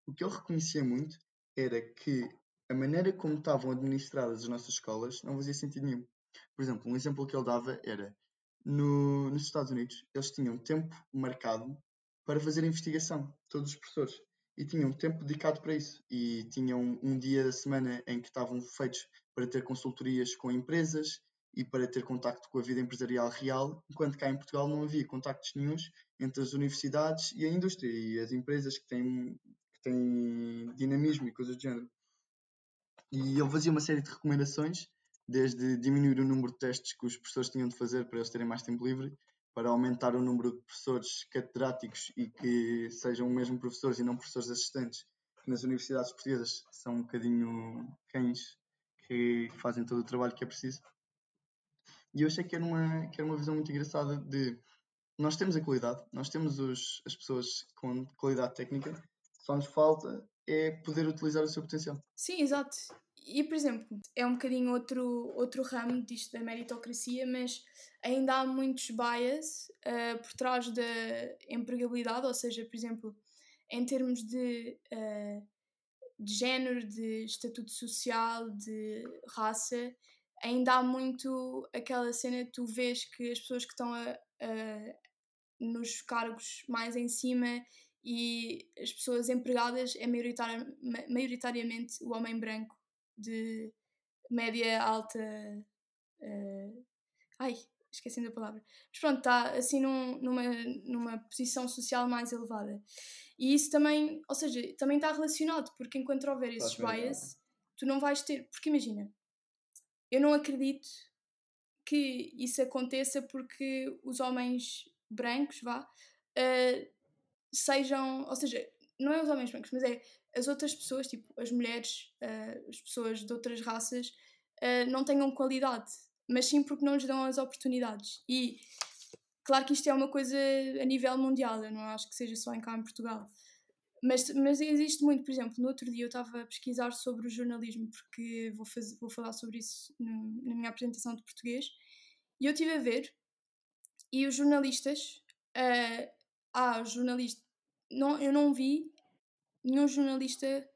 S2: O que ele reconhecia muito era que a maneira como estavam administradas as nossas escolas não fazia sentido nenhum. Por exemplo, um exemplo que ele dava era no, nos Estados Unidos, eles tinham tempo marcado para fazer investigação, todos os professores, e tinham tempo dedicado para isso. E tinham um dia da semana em que estavam feitos para ter consultorias com empresas e para ter contacto com a vida empresarial real, enquanto cá em Portugal não havia contactos nenhums entre as universidades e a indústria e as empresas que têm, que têm dinamismo e coisas do género. E ele fazia uma série de recomendações, desde diminuir o número de testes que os professores tinham de fazer para eles terem mais tempo livre, para aumentar o número de professores catedráticos e que sejam mesmo professores e não professores assistentes, que nas universidades portuguesas são um bocadinho cães que fazem todo o trabalho que é preciso. E eu achei que era uma, que era uma visão muito engraçada de nós temos a qualidade, nós temos os, as pessoas com qualidade técnica, só nos falta é poder utilizar o seu potencial.
S1: Sim, exato. E, por exemplo, é um bocadinho outro, outro ramo disto da meritocracia, mas ainda há muitos bias uh, por trás da empregabilidade, ou seja, por exemplo, em termos de, uh, de género, de estatuto social, de raça, ainda há muito aquela cena que tu vês que as pessoas que estão a, a, nos cargos mais em cima e as pessoas empregadas é maioritariamente o homem branco de média alta. Uh, ai, esqueci da palavra. Mas pronto, está assim num, numa, numa posição social mais elevada. E isso também, ou seja, também está relacionado, porque enquanto houver esses bias, tu não vais ter. Porque imagina, eu não acredito que isso aconteça porque os homens brancos, vá, uh, sejam, ou seja, não é os homens brancos, mas é as outras pessoas, tipo as mulheres, uh, as pessoas de outras raças, uh, não tenham qualidade, mas sim porque não lhes dão as oportunidades. E claro que isto é uma coisa a nível mundial, eu não acho que seja só em cá em Portugal. Mas, mas existe muito, por exemplo, no outro dia eu estava a pesquisar sobre o jornalismo, porque vou, fazer, vou falar sobre isso no, na minha apresentação de português, e eu estive a ver, e os jornalistas, uh, ah, jornalista, não, eu não vi nenhum jornalista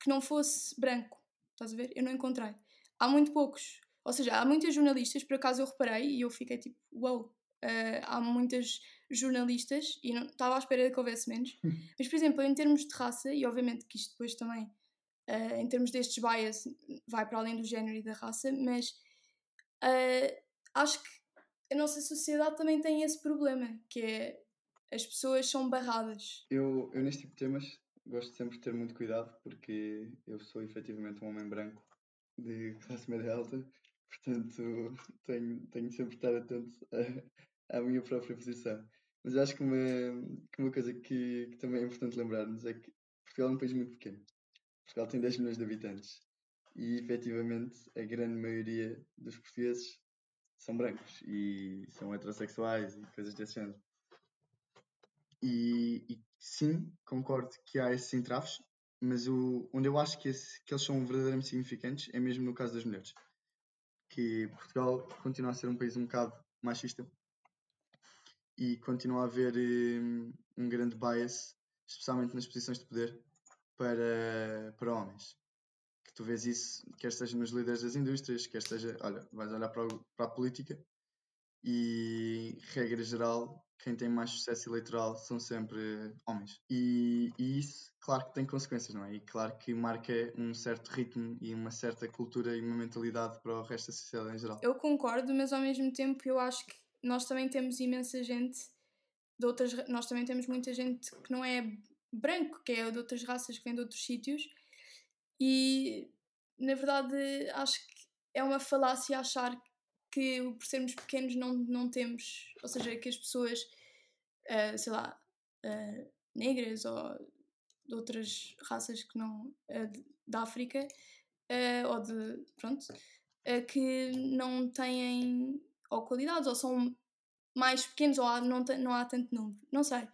S1: que não fosse branco, estás a ver? Eu não encontrei. Há muito poucos, ou seja, há muitas jornalistas, por acaso eu reparei e eu fiquei tipo, uau, wow, Uh, há muitas jornalistas e não estava à espera de que houvesse menos. Mas, por exemplo, em termos de raça, e obviamente que isto depois também, uh, em termos destes bias, vai para além do género e da raça, mas uh, acho que a nossa sociedade também tem esse problema, que é as pessoas são barradas.
S2: Eu, eu neste tipo de temas gosto sempre de ter muito cuidado porque eu sou efetivamente um homem branco de classe média alta Portanto, tenho, tenho sempre de estar atento à, minha própria posição. Mas acho que uma, que uma coisa que, que também é importante lembrarmos é que Portugal é um país muito pequeno. Portugal tem 10 milhões de habitantes e efetivamente a grande maioria dos portugueses são brancos e são heterossexuais e coisas desse género. E, e sim, concordo que há esses entraves, mas o, onde eu acho que, esse, que eles são verdadeiramente significantes é mesmo no caso das mulheres que Portugal continua a ser um país um bocado machista e continua a haver um, um grande bias, especialmente nas posições de poder, para, para homens. Que tu vês isso, quer seja nos líderes das indústrias, quer seja, olha, vais olhar para, para a política e, regra geral, quem tem mais sucesso eleitoral são sempre homens. E, e, isso, claro que tem consequências, não é? E claro que marca um certo ritmo e uma certa cultura e uma mentalidade para o resto da sociedade em geral.
S1: Eu concordo, mas ao mesmo tempo eu acho que nós também temos imensa gente de outras. Nós também temos muita gente que não é branco, que é de outras raças, que vem de outros sítios. E na verdade acho que é uma falácia achar que por sermos pequenos não, não temos, ou seja, que as pessoas, uh, sei lá, uh, negras ou de outras raças que não, uh, da África, ou de, pronto, que não têm ou qualidades, ou são mais pequenos, ou há, não, não há tanto número, não sei.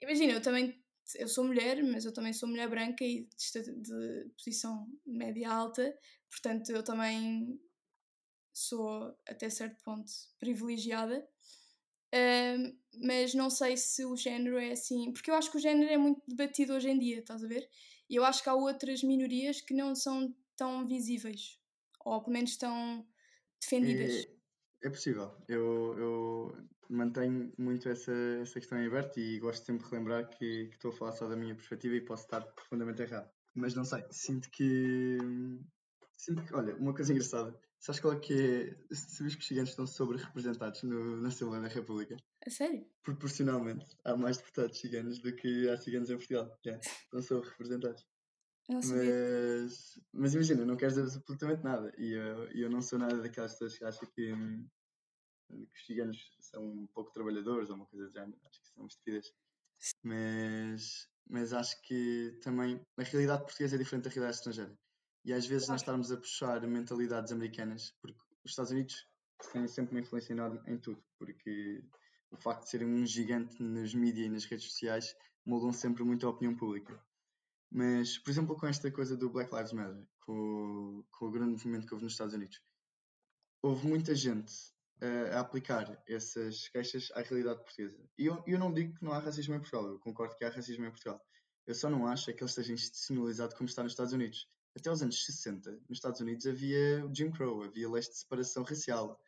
S1: Imagina, eu também, eu sou mulher, mas eu também sou mulher branca e de, de posição média alta, portanto eu também sou até certo ponto privilegiada, uh, mas não sei se o género é assim, porque eu acho que o género é muito debatido hoje em dia, estás a ver? E eu acho que há outras minorias que não são tão visíveis, ou pelo menos tão defendidas.
S2: É, é possível, eu, eu mantenho muito essa, essa questão em aberto e gosto sempre de relembrar que, que estou a falar só da minha perspectiva e posso estar profundamente errado. Mas não sei, sinto que Sinto que, olha, uma coisa engraçada. Sabes qual é que é? Sabes que os ciganos estão sobre-representados no, na Assembleia da República?
S1: A sério?
S2: Proporcionalmente, há mais deputados ciganos do que há ciganos em Portugal. Yeah, estão sobre-representados.
S1: Eu não sabia.
S2: Mas, mas imagina, não queres dizer absolutamente nada. E eu, eu não sou nada daquelas pessoas que acham que, hum, que os ciganos são um pouco trabalhadores ou uma coisa do género. Acho que são estupidez. Mas, mas acho que também a realidade portuguesa é diferente da realidade estrangeira. E às vezes nós estarmos a puxar mentalidades americanas, porque os Estados Unidos têm sempre uma influência enorme em tudo, porque o facto de serem um gigante nas mídias e nas redes sociais moldam sempre muito a opinião pública. Mas, por exemplo, com esta coisa do Black Lives Matter, com, o- com o grande movimento que houve nos Estados Unidos, houve muita gente a aplicar essas queixas à realidade portuguesa. E eu, eu não digo que não há racismo em Portugal, eu concordo que há racismo em Portugal. Eu só não acho é que ele esteja institucionalizado como está nos Estados Unidos. Até os anos 60, nos Estados Unidos havia o Jim Crow, havia leis de separação racial.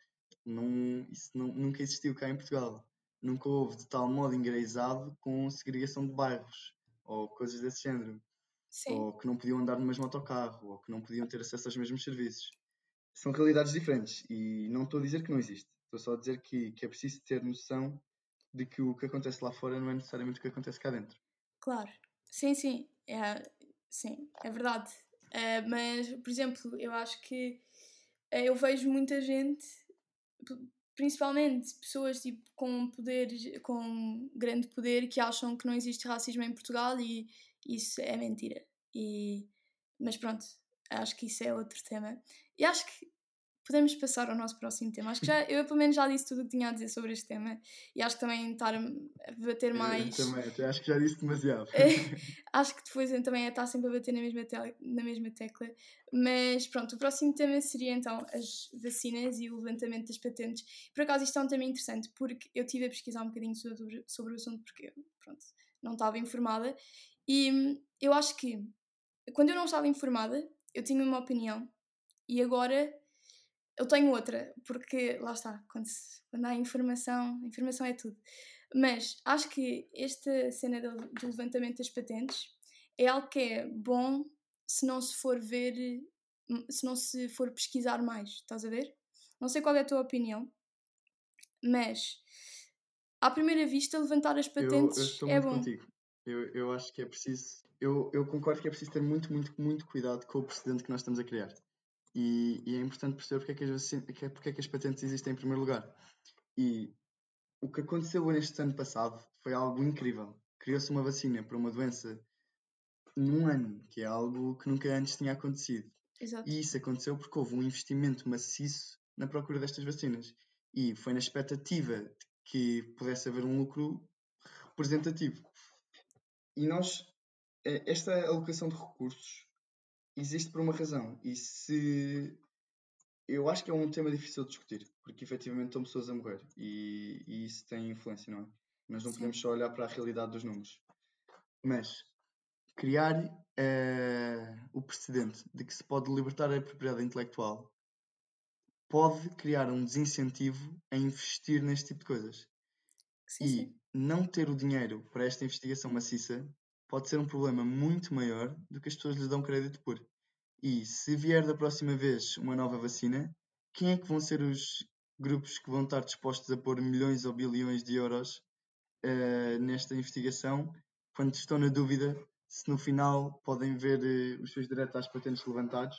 S2: Não, isso não- nunca existiu cá em Portugal. Nunca houve de tal modo enraizado com segregação de bairros ou coisas desse género
S1: Sim,
S2: ou que não podiam andar no mesmo autocarro, ou que não podiam ter acesso aos mesmos serviços. São realidades diferentes e não estou a dizer que não existe. Estou só a dizer que, que é preciso ter noção de que o que acontece lá fora não é necessariamente o que acontece cá dentro.
S1: claro. Sim, sim. É, sim, é verdade. Eh, mas, por exemplo, eu acho que eh, eu vejo muita gente, principalmente pessoas tipo, com poder, com grande poder, que acham que não existe racismo em Portugal e isso é mentira. E, mas pronto, acho que isso é outro tema. E acho que podemos passar ao nosso próximo tema. Acho que já, eu pelo menos já disse tudo o que tinha a dizer sobre este tema e acho que também estar a bater
S2: Eu- eu
S1: mais.
S2: também, até acho que já disse demasiado.
S1: acho que depois eu também é estar sempre a bater na mesma, tel- na mesma tecla. Mas pronto, o próximo tema seria então as vacinas e o levantamento das patentes. Por acaso isto é um tema interessante porque eu estive a pesquisar um bocadinho sobre, sobre o assunto porque eu, pronto, não estava informada e eu acho que quando eu não estava informada eu tinha uma opinião e agora eu tenho outra, porque lá está, quando, se- quando há informação, informação é tudo. Mas acho que esta cena do, do levantamento das patentes é algo que é bom se não se for ver, hum, se não se for pesquisar mais, estás a ver? Não sei qual é a tua opinião, mas à primeira vista levantar as
S2: Eu, eu
S1: patentes
S2: estou
S1: é bom.
S2: contigo. Eu, eu acho que é preciso. Eu, eu concordo que é preciso ter muito, muito, muito cuidado com o precedente que nós estamos a criar. E, e é importante perceber porque é, que as, é- porque é que as patentes existem em primeiro lugar. E o que aconteceu neste ano passado foi algo incrível. Criou-se uma vacina para uma doença num ano, que é algo que nunca antes tinha acontecido.
S1: Exato.
S2: E isso aconteceu porque houve um investimento maciço na procura destas vacinas. E foi na expectativa de que pudesse haver um lucro representativo. E nós, eh, esta alocação de recursos existe por uma razão. E se. Eu acho que é um tema difícil de discutir, porque efetivamente estão pessoas a morrer e, e isso tem influência, não é? Nós não
S1: Sim.
S2: podemos só olhar para a realidade dos números. Mas criar eh, o precedente de que se pode libertar a propriedade intelectual pode criar um desincentivo a investir neste tipo de coisas.
S1: Sim,
S2: E
S1: sim.
S2: não ter o dinheiro para esta investigação maciça pode ser um problema muito maior do que as pessoas lhes dão crédito por. E se vier da próxima vez uma nova vacina, quem é que vão ser os grupos que vão estar dispostos a pôr milhões ou bilhões de euros eh, nesta investigação quando estão na dúvida se no final podem ver eh, os seus direitos às patentes levantados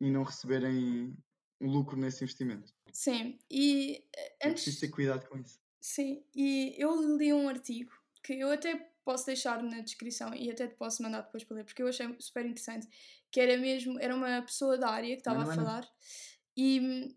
S2: e não receberem lucro nesse investimento?
S1: Sim, e eh,
S2: É
S1: antes.
S2: preciso ter cuidado com isso.
S1: Sim, e eu li um artigo que eu até posso deixar na descrição e até te posso mandar depois para ler, porque eu achei super interessante, que era mesmo, era uma pessoa da área que estava a falar e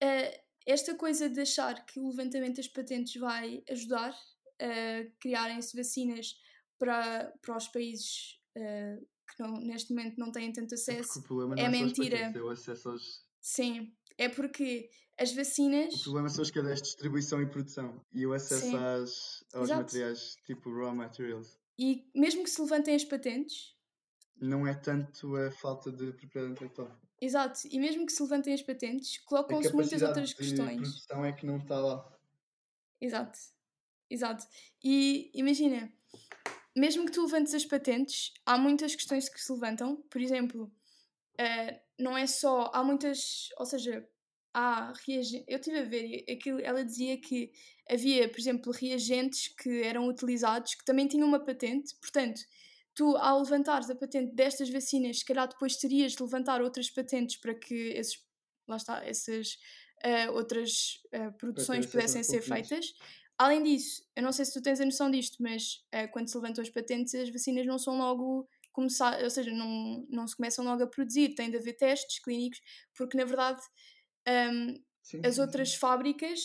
S1: eh, esta coisa de achar que o levantamento das patentes vai ajudar a criarem-se vacinas para, para os países eh, que não, neste momento não têm tanto
S2: É
S1: acesso, é
S2: é
S1: mentira.
S2: patentes, é o acesso aos...
S1: sim, é porque as
S2: O
S1: vacinas,
S2: problema são as cadeias de distribuição e produção e o acesso às, aos
S1: exato.
S2: materiais tipo raw materials.
S1: E mesmo que se levantem as patentes,
S2: Não é tanto a falta de propriedade intelectual.
S1: exato, e mesmo que se levantem as patentes,
S2: A
S1: colocam-se muitas outras
S2: de
S1: questões.
S2: produção é que não está lá.
S1: Exato, exato. E imagina, mesmo que tu levantes as patentes, há muitas questões que se levantam. Por exemplo, uh, não é só. Há muitas. Ou seja, há reagentes. Eu estive a ver, aquilo, ela dizia que havia, por exemplo, reagentes que eram utilizados que também tinham uma patente, portanto. Tu, ao levantares a patente destas vacinas, se calhar depois terias de levantar outras patentes para que esses, lá está, essas uh, outras uh, produções pudessem ser feitas. Além disso, eu não sei se tu tens a noção disto, mas uh, quando se levantam as patentes, as vacinas não são logo começar, ou seja, não, não se começam logo a produzir, tem de haver testes clínicos, porque na verdade um, sim, as sim, outras sim. fábricas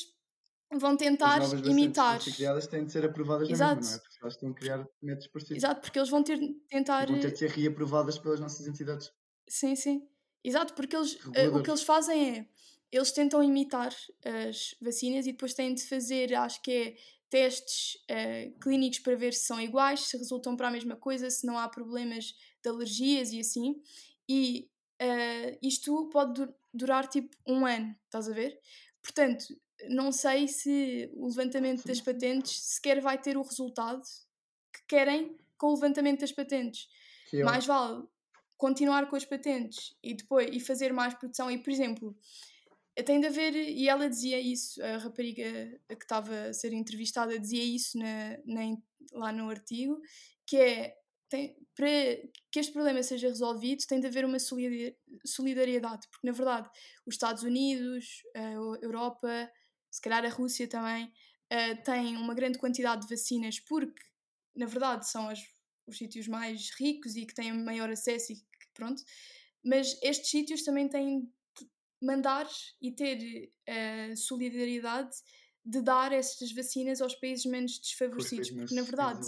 S1: vão tentar as imitar.
S2: As criadas têm de ser aprovadas Exato. mesma, não é? Porque elas estão a criar métodos parecidos.
S1: Exato, porque eles vão ter de tentar.
S2: Vão ter de ser reaprovadas pelas nossas entidades.
S1: Sim, sim. Exato, porque eles, uh, o que eles fazem é eles tentam imitar as vacinas e depois têm de fazer, acho que é testes uh, clínicos para ver se são iguais, se resultam para a mesma coisa, se não há problemas de alergias e assim. E uh, isto pode durar tipo um ano, estás a ver? Portanto, não sei se o levantamento das patentes sequer vai ter o resultado que querem com o levantamento das patentes. Mais vale continuar com as patentes e depois e fazer mais produção e, por exemplo, tem de haver, e ela dizia isso, a rapariga que estava a ser entrevistada dizia isso na, na, lá no artigo, que é tem, para que este problema seja resolvido tem de haver uma solidariedade, porque na verdade os Estados Unidos, a Europa, se calhar a Rússia também, uh, têm uma grande quantidade de vacinas porque na verdade são as, os sítios mais ricos e que têm maior acesso e que, pronto, mas estes sítios também têm mandar e ter a eh, solidariedade de dar estas vacinas aos países menos desfavorecidos. Porque, na verdade,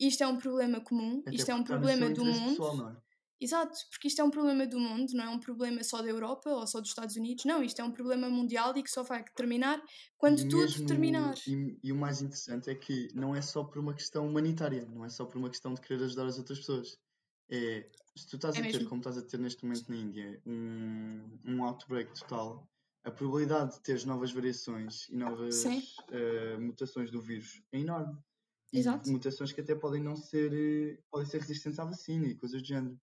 S1: isto é um problema comum, Até isto é um problema do mundo. Pessoal, é? Exato, porque isto é um problema do mundo, não é um problema só da Europa ou só dos Estados Unidos, não, isto é um problema mundial e que só vai terminar quando e tudo mesmo, terminar.
S2: E, e, o mais interessante é que não é só por uma questão humanitária, não é só por uma questão de querer ajudar as outras pessoas. É, se tu estás é a ter, mesmo. como estás a ter neste momento na Índia, um, um outbreak total, a probabilidade de teres novas variações e novas uh, mutações do vírus é enorme. Exato. Mutações que até podem não ser, podem ser resistentes à vacina e coisas do género.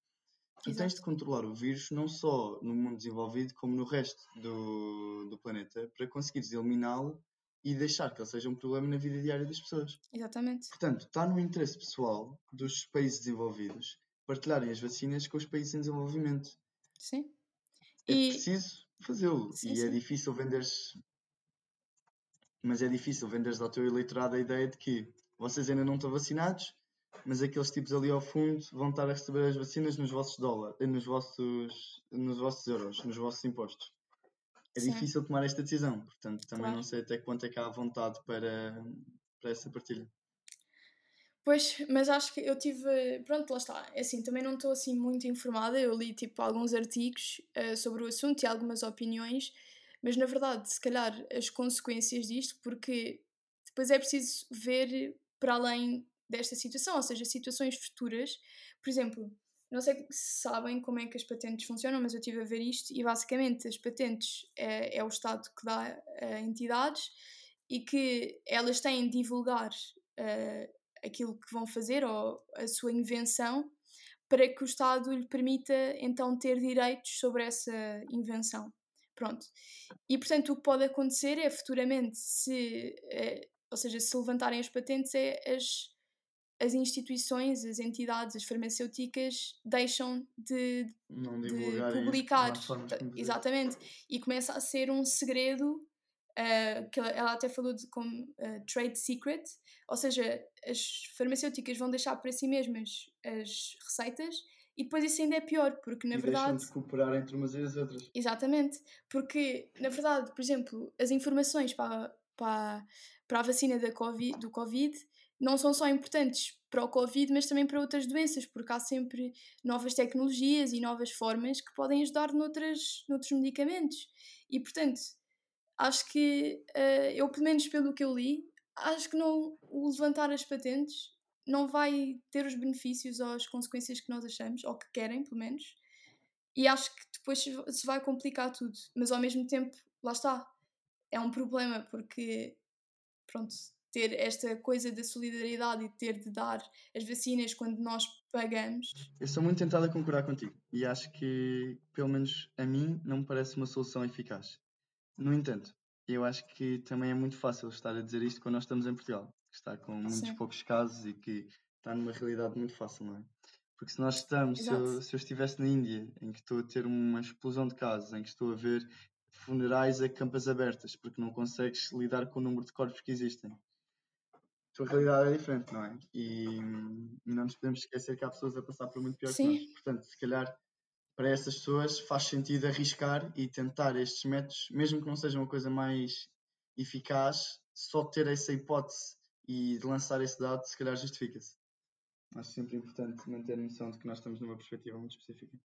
S2: Tu Exato. tens de controlar o vírus não só no mundo desenvolvido, como no resto do, do planeta, para conseguires eliminá-lo e deixar que ele seja um problema na vida diária das pessoas.
S1: Exatamente.
S2: Portanto, está no interesse pessoal dos países desenvolvidos partilharem as vacinas com os países em desenvolvimento.
S1: Sim.
S2: É e... preciso fazê-lo. E é sim. é difícil venderes. Mas é difícil venderes ao teu eleitorado a ideia de que vocês ainda não estão vacinados, mas aqueles tipos ali ao fundo vão estar a receber as vacinas nos vossos dólares, eh, nos vossos, nos vossos euros, nos vossos impostos. É Sim. difícil tomar esta decisão, portanto também claro. não sei até quanto é que há vontade para, para essa partilha.
S1: Pois, mas acho que eu tive. Pronto, lá está. É assim, também não estou assim muito informada. Eu li tipo alguns artigos uh, sobre o assunto e algumas opiniões, mas na verdade, se calhar, as consequências disto, porque depois é preciso ver para além desta situação, ou seja, situações futuras. Por exemplo, não sei se sabem como é que as patentes funcionam, mas eu estive a ver isto e basicamente as patentes é, é o Estado que dá a entidades e que elas têm de divulgar. Uh, aquilo que vão fazer ou a sua invenção para que o Estado lhe permita então ter direitos sobre essa invenção. Pronto. E portanto o que pode acontecer é futuramente, se, ou seja, se levantarem as patentes, é as, as instituições, as entidades, as farmacêuticas deixam de, de publicar. Exatamente. E começa a ser um segredo uh, que ela até falou de como uh, trade secret, ou seja, as farmacêuticas vão deixar para si mesmas as receitas e depois isso ainda é pior, porque na
S2: e
S1: verdade.
S2: Deixam de cooperar entre umas e as outras.
S1: Exatamente, porque na verdade, por exemplo, as informações para, para, para a vacina da COVID, do Covid não são só importantes para o Covid, mas também para outras doenças, porque há sempre novas tecnologias e novas formas que podem ajudar noutras, noutros medicamentos. E portanto, acho que uh, eu, pelo menos pelo que eu li, acho que não o levantar as patentes não vai ter os benefícios ou as consequências que nós achamos, ou que querem, pelo menos. E acho que depois se vai complicar tudo. Mas ao mesmo tempo, lá está. É um problema porque, pronto, ter esta coisa da solidariedade e ter de dar as vacinas quando nós pagamos.
S2: Eu sou muito tentado a concordar contigo e acho que, pelo menos a mim, não me parece uma solução eficaz. No entanto, eu acho que também é muito fácil estar a dizer isto quando nós estamos em Portugal, que está com muitos
S1: Sim.
S2: poucos casos e que está numa realidade muito fácil, não é? Porque se nós estamos, se eu, se eu estivesse na Índia, em que estou a ter uma explosão de casos, em que estou a ver funerais a campas abertas, porque não consegues lidar com o número de corpos que existem. A tua realidade é diferente, não é? E, e não nos podemos esquecer que há pessoas a passar por muito pior que nós.
S1: Sim.
S2: Portanto, se calhar para essas pessoas faz sentido arriscar e tentar estes métodos, mesmo que não seja uma coisa mais eficaz, só ter essa hipótese e de lançar esse dado, se calhar justifica-se. Acho sempre importante manter a noção de que nós estamos numa perspectiva muito específica.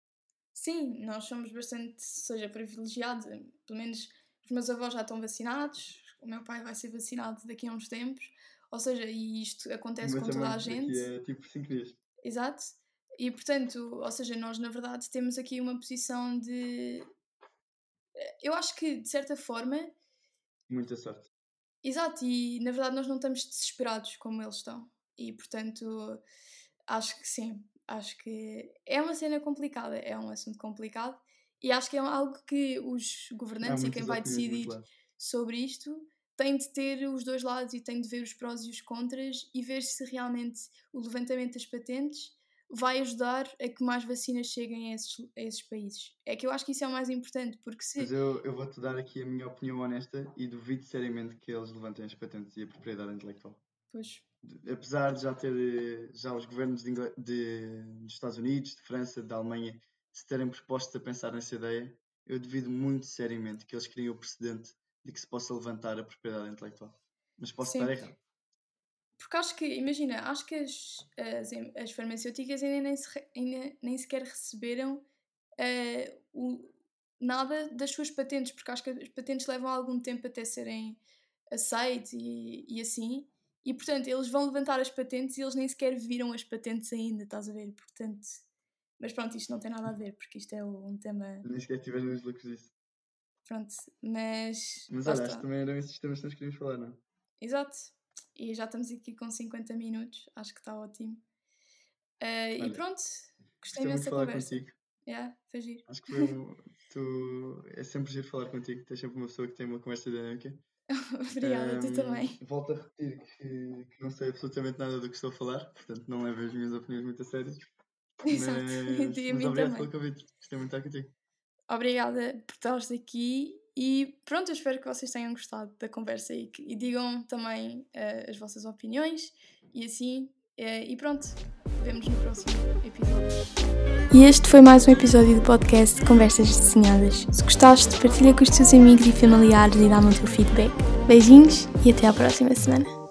S1: Sim, nós somos bastante, seja, privilegiados. Pelo menos os meus avós já estão vacinados, o meu pai vai ser vacinado daqui a uns tempos. Ou seja, e isto acontece com toda a gente.
S2: a tipo 5 dias.
S1: Exato. E portanto, ou seja, nós na verdade temos aqui uma posição de. Eu acho que de certa forma.
S2: Muita sorte.
S1: Exato, e na verdade nós não estamos desesperados como eles estão. E portanto, acho que sim. Acho que é uma cena complicada, é um assunto complicado. E acho que é algo que os governantes e quem vai decidir sobre isto tem de ter os dois lados e tem de ver os prós e os contras e ver se realmente o levantamento das patentes vai ajudar a que mais vacinas cheguem a esses, a esses países. É que eu acho que isso é o mais importante, porque se.
S2: Mas eu, eu vou-te dar aqui a minha opinião honesta e duvido seriamente que eles levantem as patentes e a propriedade intelectual.
S1: Pois,
S2: Apesar de já ter já os governos de de- dos Estados Unidos, de França, da Alemanha se terem proposto a pensar nessa ideia, eu duvido muito seriamente que eles criem o precedente de que se possa levantar a propriedade intelectual. Mas posso
S1: Sim.
S2: estar errado.
S1: Porque acho que, imagina, acho que as, as, as farmacêuticas ainda nem, se ainda nem sequer receberam eh, o, nada das suas patentes, porque acho que as patentes levam algum tempo até serem aceites e, e assim. E portanto, eles vão levantar as patentes e eles nem sequer viram as patentes ainda, estás a ver? Portanto, mas pronto, isto não tem nada a ver, porque isto é um tema.
S2: Nem sequer tiveram os lucros disso.
S1: Pronto, mas.
S2: Mas olha, acho que também eram esses temas que nós queríamos falar, não é?
S1: Exato. E já estamos aqui com 50 minutos, acho que está ótimo. E
S2: Olha,
S1: pronto, gostei imenso
S2: de
S1: da
S2: falar
S1: conversa.
S2: contigo.
S1: Yeah, foi giro.
S2: Acho que foi um, tu, é sempre giro falar contigo. Tens sempre uma pessoa que tem uma conversa dinâmica.
S1: Obrigada, tu
S2: Ahm,
S1: também.
S2: Volto a repetir que, que não sei absolutamente nada do que estou a falar, portanto não levo as minhas opiniões muito a sério.
S1: Exato,
S2: Mas,
S1: e a
S2: mas obrigado
S1: também.
S2: pelo convite. Gostei muito de estar contigo.
S1: Obrigada por estares aqui e pronto, eu espero que vocês tenham gostado da conversa e, que, e digam também eh, as vossas opiniões e assim. eh, e pronto, vemos no próximo episódio. E este foi mais um episódio do podcast Conversas Desenhadas. Se gostaste, partilha com os teus amigos e familiares e dá-me o teu feedback. Beijinhos e até à próxima semana.